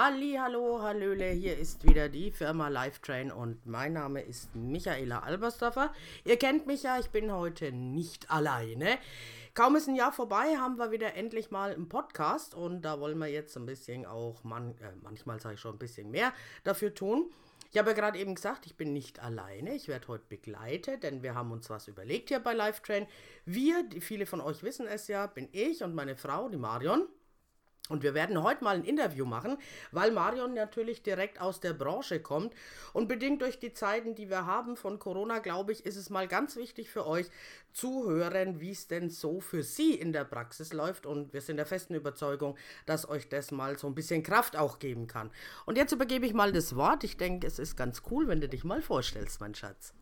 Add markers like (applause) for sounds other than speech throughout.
Halli, hallo, hallöle, hier ist wieder die Firma Lifetrain und mein Name ist Michaela Albersdorfer. Ihr kennt mich ja, ich bin heute nicht alleine. Kaum ist ein Jahr vorbei, haben wir wieder endlich mal einen Podcast und da wollen wir jetzt ein bisschen auch, man, äh, manchmal sage ich schon ein bisschen mehr dafür tun. Ich habe ja gerade eben gesagt, ich bin nicht alleine. Ich werde heute begleitet, denn wir haben uns was überlegt hier bei Lifetrain. Wir, die viele von euch wissen es ja, bin ich und meine Frau, die Marion. Und wir werden heute mal ein Interview machen, weil Marion natürlich direkt aus der Branche kommt. Und bedingt durch die Zeiten, die wir haben von Corona, glaube ich, ist es mal ganz wichtig für euch zu hören, wie es denn so für sie in der Praxis läuft. Und wir sind der festen Überzeugung, dass euch das mal so ein bisschen Kraft auch geben kann. Und jetzt übergebe ich mal das Wort. Ich denke, es ist ganz cool, wenn du dich mal vorstellst, mein Schatz.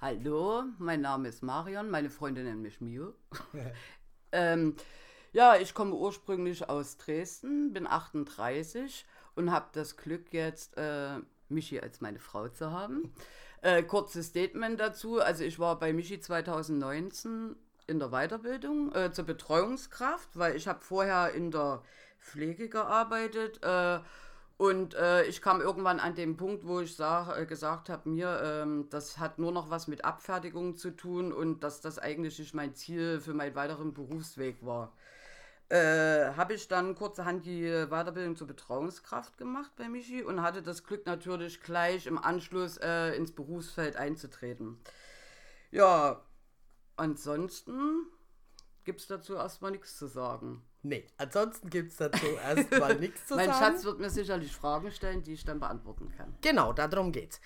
Hallo, mein Name ist Marion, meine Freunde nennen mich Mio. (laughs) ähm, ja, ich komme ursprünglich aus Dresden, bin 38 und habe das Glück jetzt, äh, Michi als meine Frau zu haben. Äh, kurzes Statement dazu. Also ich war bei Michi 2019 in der Weiterbildung äh, zur Betreuungskraft, weil ich habe vorher in der Pflege gearbeitet äh, und äh, ich kam irgendwann an den Punkt, wo ich sag, äh, gesagt habe, mir, ähm, das hat nur noch was mit Abfertigung zu tun und dass das eigentlich nicht mein Ziel für meinen weiteren Berufsweg war äh, habe ich dann kurzerhand die Weiterbildung zur Betreuungskraft gemacht bei Michi und hatte das Glück natürlich gleich im Anschluss äh, ins Berufsfeld einzutreten. Ja, ansonsten gibt es dazu erstmal nichts zu sagen. Nee, ansonsten gibt es dazu erstmal (laughs) nichts zu mein sagen. Mein Schatz wird mir sicherlich Fragen stellen, die ich dann beantworten kann. Genau, darum geht's.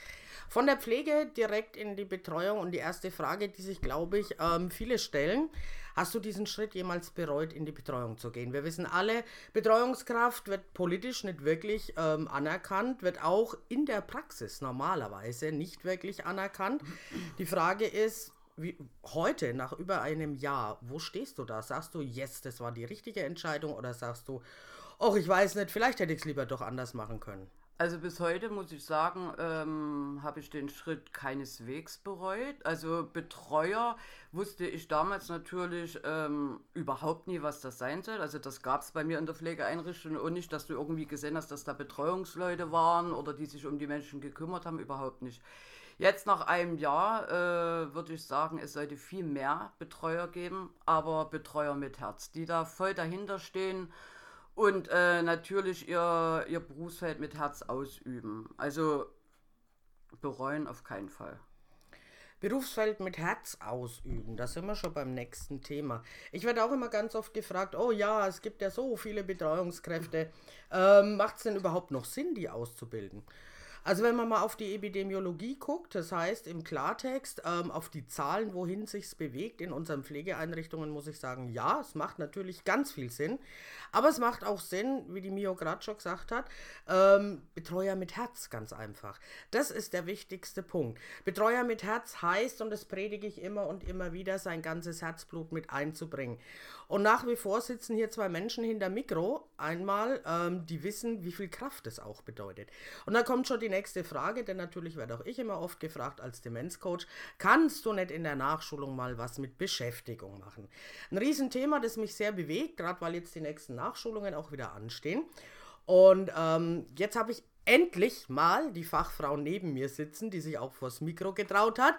Von der Pflege direkt in die Betreuung und die erste Frage, die sich, glaube ich, ähm, viele stellen. Hast du diesen Schritt jemals bereut, in die Betreuung zu gehen? Wir wissen alle, Betreuungskraft wird politisch nicht wirklich ähm, anerkannt, wird auch in der Praxis normalerweise nicht wirklich anerkannt. Die Frage ist, wie, heute, nach über einem Jahr, wo stehst du da? Sagst du, yes, das war die richtige Entscheidung oder sagst du, ach, ich weiß nicht, vielleicht hätte ich es lieber doch anders machen können? Also bis heute muss ich sagen, ähm, habe ich den Schritt keineswegs bereut. Also Betreuer wusste ich damals natürlich ähm, überhaupt nie, was das sein soll. Also das gab es bei mir in der Pflegeeinrichtung und nicht, dass du irgendwie gesehen hast, dass da Betreuungsleute waren oder die sich um die Menschen gekümmert haben, überhaupt nicht. Jetzt nach einem Jahr äh, würde ich sagen, es sollte viel mehr Betreuer geben, aber Betreuer mit Herz, die da voll dahinter stehen und äh, natürlich ihr, ihr Berufsfeld mit Herz ausüben. Also bereuen auf keinen Fall. Berufsfeld mit Herz ausüben, da sind wir schon beim nächsten Thema. Ich werde auch immer ganz oft gefragt, oh ja, es gibt ja so viele Betreuungskräfte, ähm, macht es denn überhaupt noch Sinn, die auszubilden? Also wenn man mal auf die Epidemiologie guckt, das heißt im Klartext ähm, auf die Zahlen, wohin sich's bewegt in unseren Pflegeeinrichtungen, muss ich sagen, ja, es macht natürlich ganz viel Sinn. Aber es macht auch Sinn, wie die Mio gerade schon gesagt hat, ähm, Betreuer mit Herz, ganz einfach. Das ist der wichtigste Punkt. Betreuer mit Herz heißt, und das predige ich immer und immer wieder, sein ganzes Herzblut mit einzubringen. Und nach wie vor sitzen hier zwei Menschen hinter Mikro, einmal, ähm, die wissen, wie viel Kraft es auch bedeutet. Und dann kommt schon die nächste Frage, denn natürlich werde auch ich immer oft gefragt als Demenzcoach, kannst du nicht in der Nachschulung mal was mit Beschäftigung machen? Ein Riesenthema, das mich sehr bewegt, gerade weil jetzt die nächsten Nachschulungen auch wieder anstehen. Und ähm, jetzt habe ich endlich mal die Fachfrau neben mir sitzen, die sich auch vors Mikro getraut hat.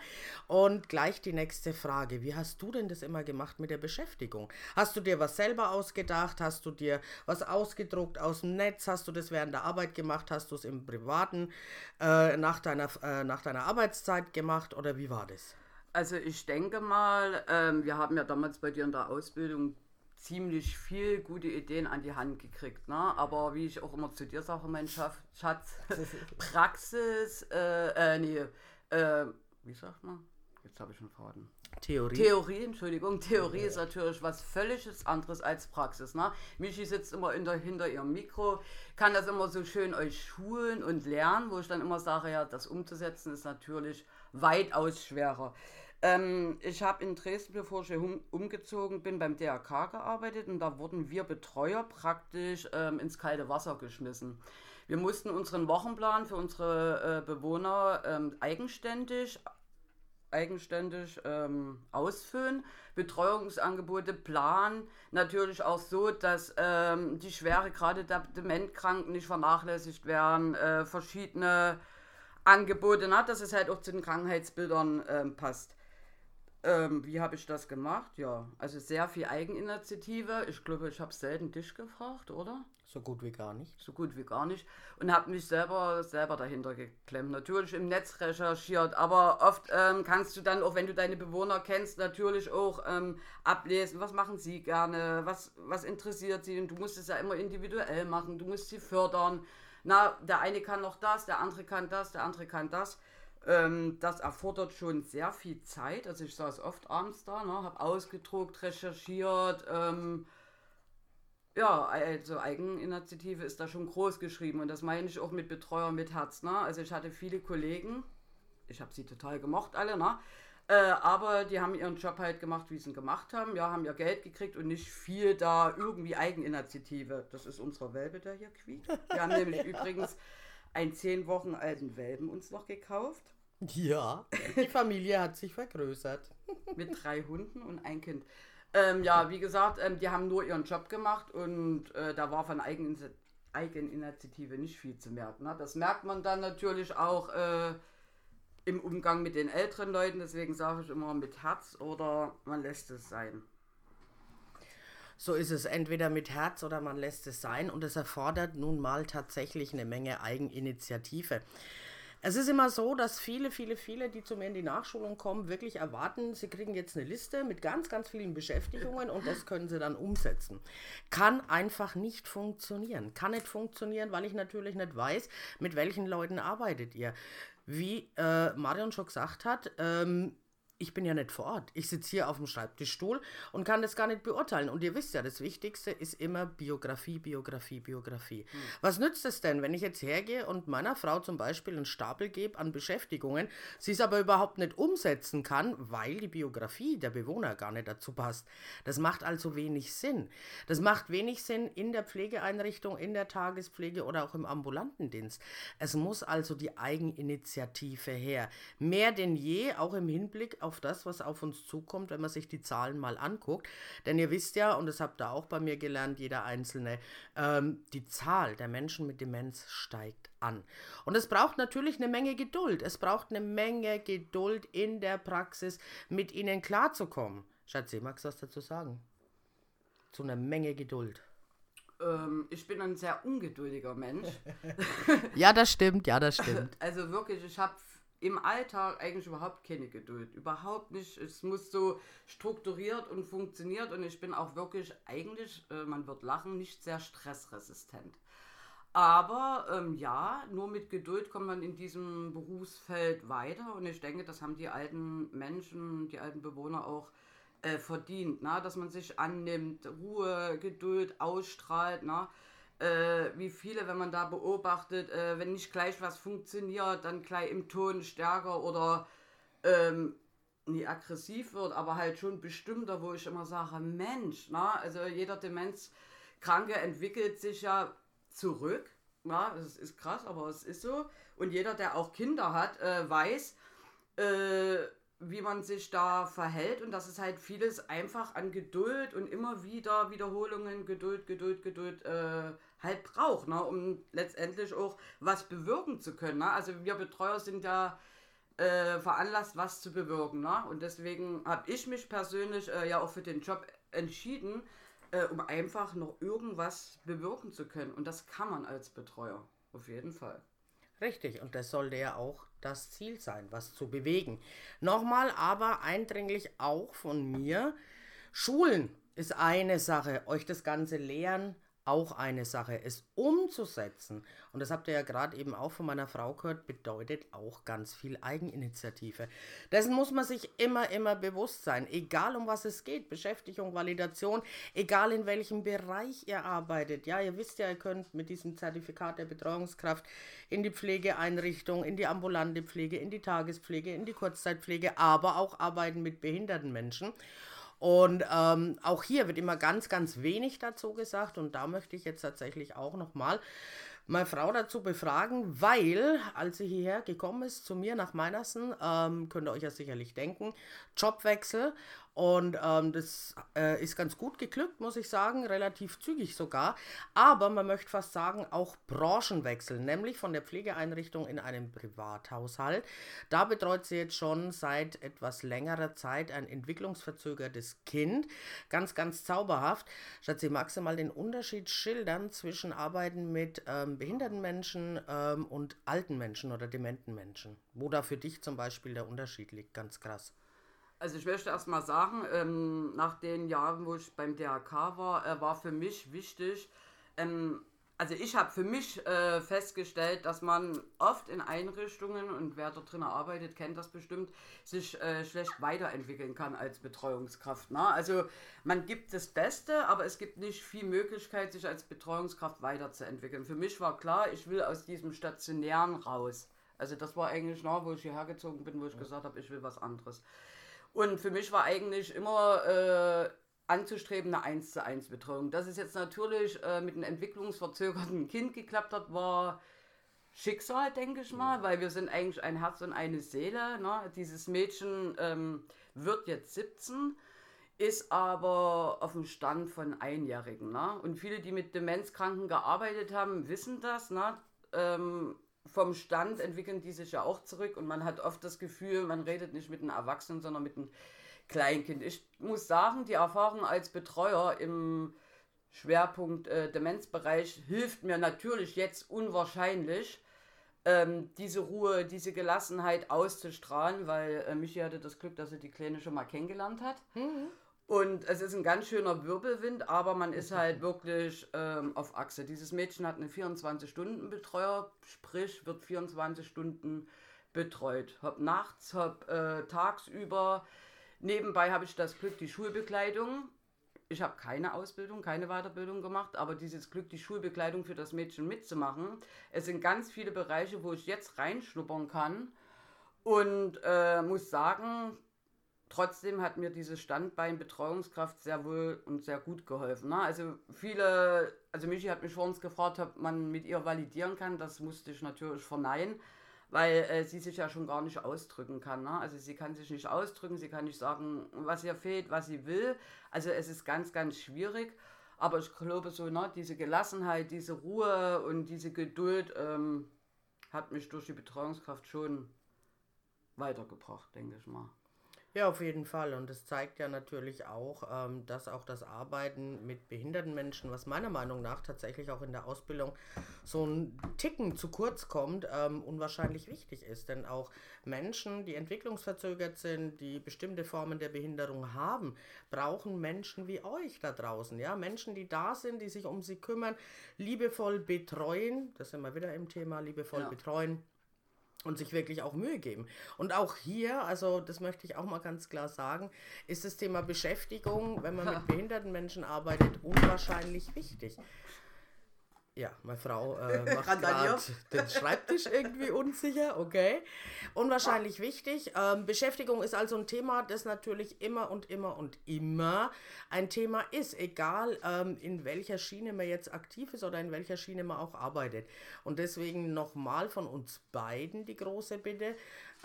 Und gleich die nächste Frage. Wie hast du denn das immer gemacht mit der Beschäftigung? Hast du dir was selber ausgedacht? Hast du dir was ausgedruckt aus dem Netz? Hast du das während der Arbeit gemacht? Hast du es im Privaten äh, nach, deiner, äh, nach deiner Arbeitszeit gemacht? Oder wie war das? Also ich denke mal, ähm, wir haben ja damals bei dir in der Ausbildung ziemlich viel gute Ideen an die Hand gekriegt. Ne? Aber wie ich auch immer zu dir sage, mein Schatz, (laughs) Praxis, äh, äh, nee, äh, wie sagt man? Jetzt habe ich schon verraten. Theorie. Theorie, Entschuldigung. Theorie ja. ist natürlich was völlig anderes als Praxis. Ne? Michi sitzt immer der, hinter ihrem Mikro, kann das immer so schön euch schulen und lernen, wo ich dann immer sage, ja, das umzusetzen ist natürlich weitaus schwerer. Ähm, ich habe in Dresden, bevor ich um, umgezogen bin, beim DRK gearbeitet und da wurden wir Betreuer praktisch ähm, ins kalte Wasser geschmissen. Wir mussten unseren Wochenplan für unsere äh, Bewohner ähm, eigenständig eigenständig ähm, ausfüllen. Betreuungsangebote planen natürlich auch so, dass ähm, die Schwere, gerade der Dementkranken nicht vernachlässigt werden, äh, verschiedene Angebote, na, dass es halt auch zu den Krankheitsbildern ähm, passt. Ähm, wie habe ich das gemacht? Ja, also sehr viel Eigeninitiative. Ich glaube, ich habe selten dich gefragt, oder? So gut wie gar nicht. So gut wie gar nicht. Und habe mich selber, selber dahinter geklemmt. Natürlich im Netz recherchiert, aber oft ähm, kannst du dann, auch wenn du deine Bewohner kennst, natürlich auch ähm, ablesen, was machen sie gerne, was, was interessiert sie. Und du musst es ja immer individuell machen, du musst sie fördern. Na, der eine kann noch das, der andere kann das, der andere kann das. Ähm, das erfordert schon sehr viel Zeit. Also ich saß oft abends da, ne, habe ausgedruckt, recherchiert. Ähm, ja, also Eigeninitiative ist da schon groß geschrieben und das meine ich auch mit Betreuer mit Herz. Ne? Also ich hatte viele Kollegen, ich habe sie total gemocht alle, ne? Äh, aber die haben ihren Job halt gemacht, wie sie ihn gemacht haben. Ja, haben ihr Geld gekriegt und nicht viel da irgendwie Eigeninitiative. Das ist unser Welpe, der hier quiekt. Wir haben (laughs) nämlich übrigens einen zehn Wochen alten Welpen uns noch gekauft. Ja, die Familie hat sich vergrößert. Mit drei Hunden und ein Kind. Ähm, ja, wie gesagt, ähm, die haben nur ihren Job gemacht und äh, da war von Eigenin Eigeninitiative nicht viel zu merken. Ne? Das merkt man dann natürlich auch äh, im Umgang mit den älteren Leuten. Deswegen sage ich immer mit Herz oder man lässt es sein. So ist es entweder mit Herz oder man lässt es sein und es erfordert nun mal tatsächlich eine Menge Eigeninitiative. Es ist immer so, dass viele, viele, viele, die zu mir in die Nachschulung kommen, wirklich erwarten, sie kriegen jetzt eine Liste mit ganz, ganz vielen Beschäftigungen und das können sie dann umsetzen. Kann einfach nicht funktionieren. Kann nicht funktionieren, weil ich natürlich nicht weiß, mit welchen Leuten arbeitet ihr. Wie äh, Marion schon gesagt hat, ähm, ich bin ja nicht vor Ort. Ich sitze hier auf dem Schreibtischstuhl und kann das gar nicht beurteilen. Und ihr wisst ja, das Wichtigste ist immer Biografie, Biografie, Biografie. Hm. Was nützt es denn, wenn ich jetzt hergehe und meiner Frau zum Beispiel einen Stapel gebe an Beschäftigungen, sie es aber überhaupt nicht umsetzen kann, weil die Biografie der Bewohner gar nicht dazu passt? Das macht also wenig Sinn. Das macht wenig Sinn in der Pflegeeinrichtung, in der Tagespflege oder auch im ambulanten Dienst. Es muss also die Eigeninitiative her. Mehr denn je, auch im Hinblick auf das, was auf uns zukommt, wenn man sich die Zahlen mal anguckt. Denn ihr wisst ja, und das habt ihr auch bei mir gelernt, jeder Einzelne, ähm, die Zahl der Menschen mit Demenz steigt an. Und es braucht natürlich eine Menge Geduld. Es braucht eine Menge Geduld in der Praxis, mit ihnen klarzukommen. Schatzi, magst du was dazu sagen? Zu einer Menge Geduld. Ähm, ich bin ein sehr ungeduldiger Mensch. (laughs) ja, das stimmt, ja, das (laughs) stimmt. Also wirklich, ich habe im Alltag eigentlich überhaupt keine Geduld. Überhaupt nicht. Es muss so strukturiert und funktioniert und ich bin auch wirklich eigentlich, äh, man wird lachen, nicht sehr stressresistent. Aber ähm, ja, nur mit Geduld kommt man in diesem Berufsfeld weiter und ich denke, das haben die alten Menschen, die alten Bewohner auch äh, verdient, na? dass man sich annimmt, Ruhe, Geduld ausstrahlt. Na? Äh, wie viele, wenn man da beobachtet, äh, wenn nicht gleich was funktioniert, dann gleich im Ton stärker oder ähm, nie aggressiv wird, aber halt schon bestimmter, wo ich immer sage, Mensch, na, also jeder Demenzkranke entwickelt sich ja zurück. Na, das ist krass, aber es ist so. Und jeder, der auch Kinder hat, äh, weiß, äh, wie man sich da verhält und dass es halt vieles einfach an Geduld und immer wieder Wiederholungen, Geduld, Geduld, Geduld äh, halt braucht, ne, um letztendlich auch was bewirken zu können. Ne? Also wir Betreuer sind ja äh, veranlasst, was zu bewirken. Ne? Und deswegen habe ich mich persönlich äh, ja auch für den Job entschieden, äh, um einfach noch irgendwas bewirken zu können. Und das kann man als Betreuer, auf jeden Fall. Richtig, und das sollte ja auch das Ziel sein, was zu bewegen. Nochmal aber eindringlich auch von mir, Schulen ist eine Sache, euch das Ganze lehren, auch eine Sache. Es umzusetzen, und das habt ihr ja gerade eben auch von meiner Frau gehört, bedeutet auch ganz viel Eigeninitiative. Dessen muss man sich immer, immer bewusst sein, egal um was es geht, Beschäftigung, Validation, egal in welchem Bereich ihr arbeitet. Ja, ihr wisst ja, ihr könnt mit diesem Zertifikat der Betreuungskraft in die Pflegeeinrichtung, in die ambulante Pflege, in die Tagespflege, in die Kurzzeitpflege, aber auch arbeiten mit behinderten Menschen. Und ähm, auch hier wird immer ganz, ganz wenig dazu gesagt. Und da möchte ich jetzt tatsächlich auch nochmal meine Frau dazu befragen, weil, als sie hierher gekommen ist, zu mir nach Meinersen, ähm, könnt ihr euch ja sicherlich denken, Jobwechsel und ähm, das äh, ist ganz gut geglückt, muss ich sagen, relativ zügig sogar. Aber man möchte fast sagen, auch Branchenwechsel, nämlich von der Pflegeeinrichtung in einen Privathaushalt. Da betreut sie jetzt schon seit etwas längerer Zeit ein entwicklungsverzögertes Kind. Ganz, ganz zauberhaft. Schatzi, magst du mal den Unterschied schildern zwischen Arbeiten mit ähm, behinderten Menschen ähm, und alten Menschen oder dementen Menschen? Wo da für dich zum Beispiel der Unterschied liegt, ganz krass. Also ich möchte erst mal sagen, ähm, nach den Jahren, wo ich beim DRK war, äh, war für mich wichtig, ähm, also ich habe für mich äh, festgestellt, dass man oft in Einrichtungen, und wer dort drin arbeitet, kennt das bestimmt, sich äh, schlecht weiterentwickeln kann als Betreuungskraft. Ne? Also man gibt das Beste, aber es gibt nicht viel Möglichkeit, sich als Betreuungskraft weiterzuentwickeln. Für mich war klar, ich will aus diesem Stationären raus. Also das war eigentlich, na, wo ich hierher gezogen bin, wo ich gesagt habe, ich will was anderes. Und für mich war eigentlich immer äh, anzustreben eine 1 zu 1 Betreuung. Dass es jetzt natürlich äh, mit einem entwicklungsverzögerten Kind geklappt hat, war Schicksal, denke ich mal, weil wir sind eigentlich ein Herz und eine Seele. Ne? Dieses Mädchen ähm, wird jetzt 17, ist aber auf dem Stand von Einjährigen. Ne? Und viele, die mit Demenzkranken gearbeitet haben, wissen das. Ne? Ähm, vom Stand entwickeln die sich ja auch zurück und man hat oft das Gefühl, man redet nicht mit einem Erwachsenen, sondern mit einem Kleinkind. Ich muss sagen, die Erfahrung als Betreuer im Schwerpunkt äh, Demenzbereich hilft mir natürlich jetzt unwahrscheinlich, ähm, diese Ruhe, diese Gelassenheit auszustrahlen, weil äh, Michi hatte das Glück, dass er die Kleine schon mal kennengelernt hat. Mhm. Und es ist ein ganz schöner Wirbelwind, aber man ist halt wirklich ähm, auf Achse. Dieses Mädchen hat einen 24-Stunden-Betreuer, sprich wird 24 Stunden betreut. Hab nachts, hab äh, tagsüber. Nebenbei habe ich das Glück, die Schulbekleidung. Ich habe keine Ausbildung, keine Weiterbildung gemacht, aber dieses Glück, die Schulbekleidung für das Mädchen mitzumachen. Es sind ganz viele Bereiche, wo ich jetzt reinschnuppern kann. Und äh, muss sagen, trotzdem hat mir dieses Standbein Betreuungskraft sehr wohl und sehr gut geholfen. Ne? Also viele, also Michi hat mich vor uns gefragt, ob man mit ihr validieren kann. Das musste ich natürlich verneinen, weil äh, sie sich ja schon gar nicht ausdrücken kann. Ne? Also sie kann sich nicht ausdrücken, sie kann nicht sagen, was ihr fehlt, was sie will. Also es ist ganz, ganz schwierig. Aber ich glaube so, ne, diese Gelassenheit, diese Ruhe und diese Geduld ähm, hat mich durch die Betreuungskraft schon weitergebracht, denke ich mal. Ja, auf jeden Fall. Und es zeigt ja natürlich auch, ähm, dass auch das Arbeiten mit behinderten Menschen, was meiner Meinung nach tatsächlich auch in der Ausbildung so ein Ticken zu kurz kommt, ähm, unwahrscheinlich wichtig ist. Denn auch Menschen, die entwicklungsverzögert sind, die bestimmte Formen der Behinderung haben, brauchen Menschen wie euch da draußen. Ja, Menschen, die da sind, die sich um sie kümmern, liebevoll betreuen. Das sind wir wieder im Thema, liebevoll ja. betreuen und sich wirklich auch Mühe geben. Und auch hier, also das möchte ich auch mal ganz klar sagen, ist das Thema Beschäftigung, wenn man mit behinderten Menschen arbeitet, unwahrscheinlich wichtig. Ja, meine Frau äh, (laughs) macht gerade den Schreibtisch irgendwie unsicher, okay. Unwahrscheinlich wichtig. Ähm, Beschäftigung ist also ein Thema, das natürlich immer und immer und immer ein Thema ist, egal ähm, in welcher Schiene man jetzt aktiv ist oder in welcher Schiene man auch arbeitet. Und deswegen nochmal von uns beiden die große Bitte,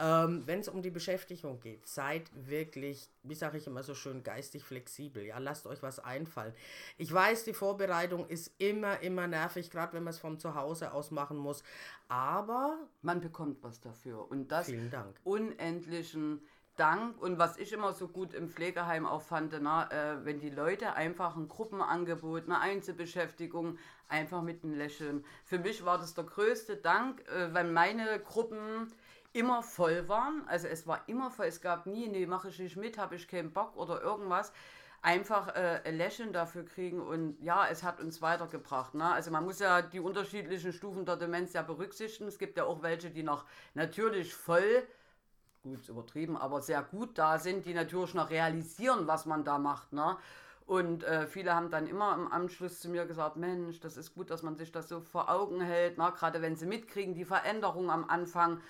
ähm, Wenn es um die Beschäftigung geht, seid wirklich, wie sage ich immer so schön, geistig flexibel. Ja, lasst euch was einfallen. Ich weiß, die Vorbereitung ist immer, immer nervig, gerade wenn man es von zu Hause aus machen muss. Aber man bekommt was dafür. Und das vielen Dank. unendlichen Dank. Und was ich immer so gut im Pflegeheim auch fand, na, äh, wenn die Leute einfach ein Gruppenangebot, eine Einzelbeschäftigung, einfach mit einem Lächeln. Für mich war das der größte Dank, äh, weil meine Gruppen immer voll waren. Also es war immer voll. Es gab nie, nee, mache ich nicht mit, habe ich keinen Bock oder irgendwas. Einfach äh, ein Lächeln dafür kriegen und ja, es hat uns weitergebracht. Ne? Also man muss ja die unterschiedlichen Stufen der Demenz ja berücksichtigen. Es gibt ja auch welche, die noch natürlich voll, gut übertrieben, aber sehr gut da sind, die natürlich noch realisieren, was man da macht. Ne? Und äh, viele haben dann immer im Anschluss zu mir gesagt, Mensch, das ist gut, dass man sich das so vor Augen hält, ne? gerade wenn sie mitkriegen, die Veränderung am Anfang.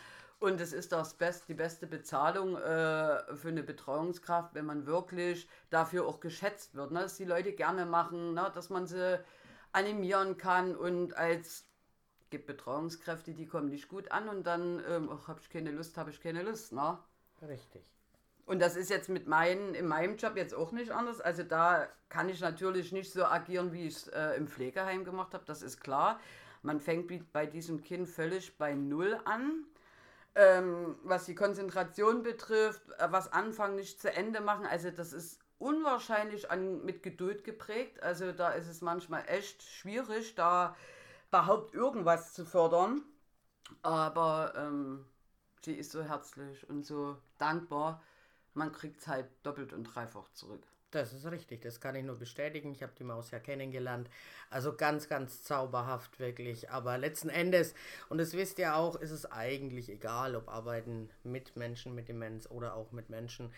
Und es ist das Best, die beste Bezahlung äh, für eine Betreuungskraft, wenn man wirklich dafür auch geschätzt wird. Ne? Dass die Leute gerne machen, ne? dass man sie animieren kann und als gibt Betreuungskräfte, die kommen nicht gut an und dann ähm, habe ich keine Lust, habe ich keine Lust. Ne? Richtig. Und das ist jetzt mit meinen, in meinem Job jetzt auch nicht anders. Also da kann ich natürlich nicht so agieren, wie ich es äh, im Pflegeheim gemacht habe, das ist klar. Man fängt bei diesem Kind völlig bei Null an. Ähm, was die Konzentration betrifft, äh, was Anfang nicht zu Ende machen, also das ist unwahrscheinlich an, mit Geduld geprägt. Also da ist es manchmal echt schwierig, da überhaupt irgendwas zu fördern. Aber ähm, sie ist so herzlich und so dankbar. Man kriegt es halt doppelt und dreifach zurück. Das ist richtig, das kann ich nur bestätigen. Ich habe die Maus ja kennengelernt. Also ganz, ganz zauberhaft wirklich. Aber letzten Endes, und das wisst ihr auch, ist es eigentlich egal, ob arbeiten mit Menschen mit Demenz oder auch mit Menschen,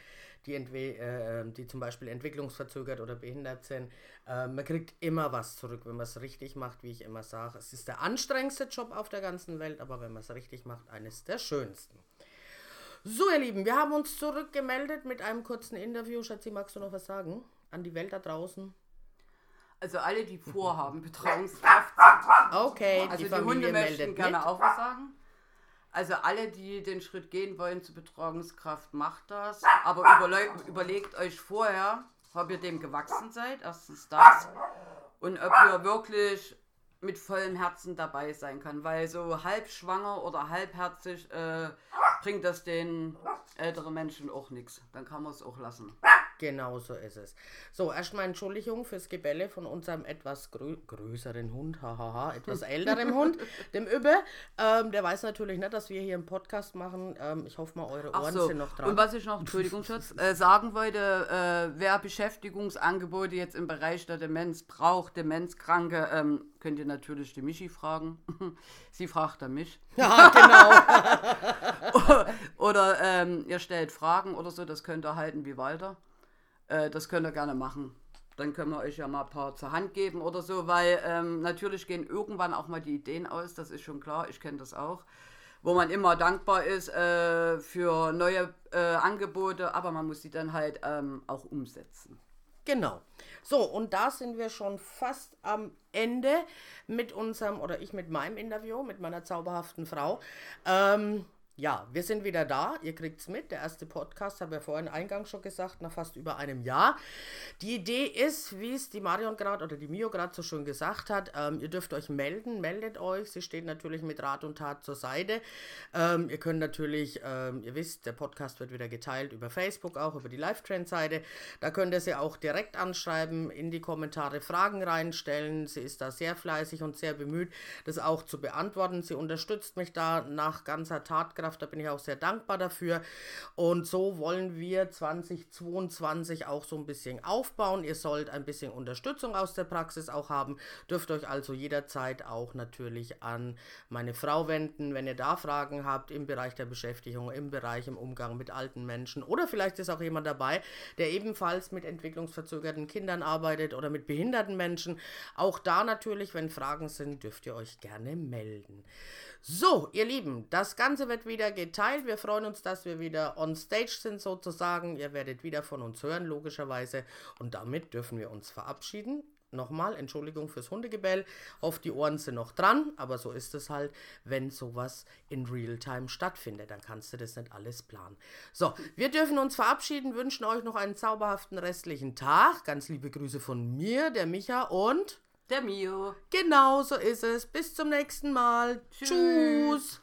die, äh, die zum Beispiel entwicklungsverzögert oder behindert sind. Äh, man kriegt immer was zurück, wenn man es richtig macht, wie ich immer sage. Es ist der anstrengendste Job auf der ganzen Welt, aber wenn man es richtig macht, eines der schönsten. So, ihr Lieben, wir haben uns zurückgemeldet mit einem kurzen Interview. Schatzi, magst du noch was sagen an die Welt da draußen? Also alle, die vorhaben, (laughs) Betreuungskraft. Okay, also die, die Hunde möchten gerne mit. auch was sagen. Also alle, die den Schritt gehen wollen zur Betreuungskraft, macht das. Aber überlegt euch vorher, ob ihr dem gewachsen seid. Erstens das. Und ob ihr wirklich mit vollem Herzen dabei sein kann. Weil so halb schwanger oder halbherzig äh, bringt das den älteren Menschen auch nichts. Dann kann man es auch lassen. Genau so ist es. So, erstmal Entschuldigung fürs Gebälle von unserem etwas grö größeren Hund, hahaha, etwas (laughs) älteren Hund, dem Übbe. Ähm, der weiß natürlich nicht, dass wir hier einen Podcast machen. Ähm, ich hoffe mal, eure Ohren so. sind noch dran. Und was ich noch, Entschuldigung, (laughs) Schatz, äh, sagen wollte, äh, wer Beschäftigungsangebote jetzt im Bereich der Demenz braucht, Demenzkranke, ähm, könnt ihr natürlich die Michi fragen. (laughs) Sie fragt dann mich. Ja, genau. oder ähm, ihr stellt Fragen oder so, das könnt ihr halten wie Walter. Äh, das könnt ihr gerne machen. Dann können wir euch ja mal ein paar zur Hand geben oder so, weil ähm, natürlich gehen irgendwann auch mal die Ideen aus, das ist schon klar, ich kenne das auch. Wo man immer dankbar ist äh, für neue äh, Angebote, aber man muss sie dann halt ähm, auch umsetzen. Genau. So, und da sind wir schon fast am Ende mit unserem, oder ich mit meinem Interview, mit meiner zauberhaften Frau. Ähm, ja, wir sind wieder da. Ihr kriegt es mit. Der erste Podcast, habe ich vorhin eingangs schon gesagt, nach fast über einem Jahr. Die Idee ist, wie es die Marion gerade oder die Mio gerade so schön gesagt hat, ähm, ihr dürft euch melden, meldet euch. Sie steht natürlich mit Rat und Tat zur Seite. Ähm, ihr könnt natürlich, ähm, ihr wisst, der Podcast wird wieder geteilt über Facebook, auch über die Live-Trend-Seite. Da könnt ihr sie auch direkt anschreiben, in die Kommentare Fragen reinstellen. Sie ist da sehr fleißig und sehr bemüht, das auch zu beantworten. Sie unterstützt mich da nach ganzer Tatkraft Kraft. Da bin ich auch sehr dankbar dafür. Und so wollen wir 2022 auch so ein bisschen aufbauen. Ihr sollt ein bisschen Unterstützung aus der Praxis auch haben. Dürft euch also jederzeit auch natürlich an meine Frau wenden, wenn ihr da Fragen habt im Bereich der Beschäftigung, im Bereich im Umgang mit alten Menschen. Oder vielleicht ist auch jemand dabei, der ebenfalls mit entwicklungsverzögerten Kindern arbeitet oder mit behinderten Menschen. Auch da natürlich, wenn Fragen sind, dürft ihr euch gerne melden. So, ihr Lieben, das Ganze wird wieder geteilt. Wir freuen uns, dass wir wieder on stage sind sozusagen. Ihr werdet wieder von uns hören, logischerweise. Und damit dürfen wir uns verabschieden. Nochmal, Entschuldigung fürs Hundegebell. Hoffe, die Ohren sind noch dran, aber so ist es halt, wenn sowas in Realtime stattfindet. Dann kannst du das nicht alles planen. So, wir dürfen uns verabschieden, wünschen euch noch einen zauberhaften restlichen Tag. Ganz liebe Grüße von mir, der Micha und der Mio. Genau so ist es. Bis zum nächsten Mal. Tschüss. Tschüss.